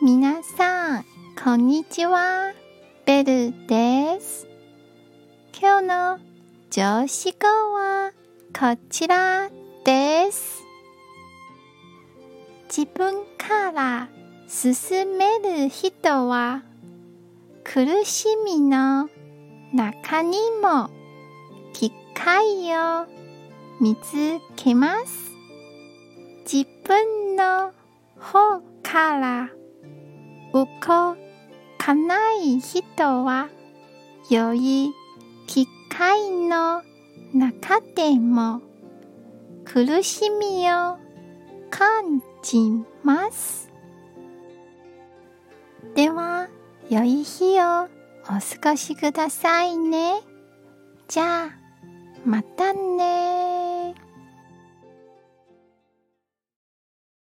皆さん、こんにちは。ベルです。今日の上司語はこちらです。自分から進める人は苦しみの中にも機会を見つけます。自分の方から動かない人は良い機会の中でも苦しみを感じます。では、良い日をお過ごしくださいね。じゃあ、またね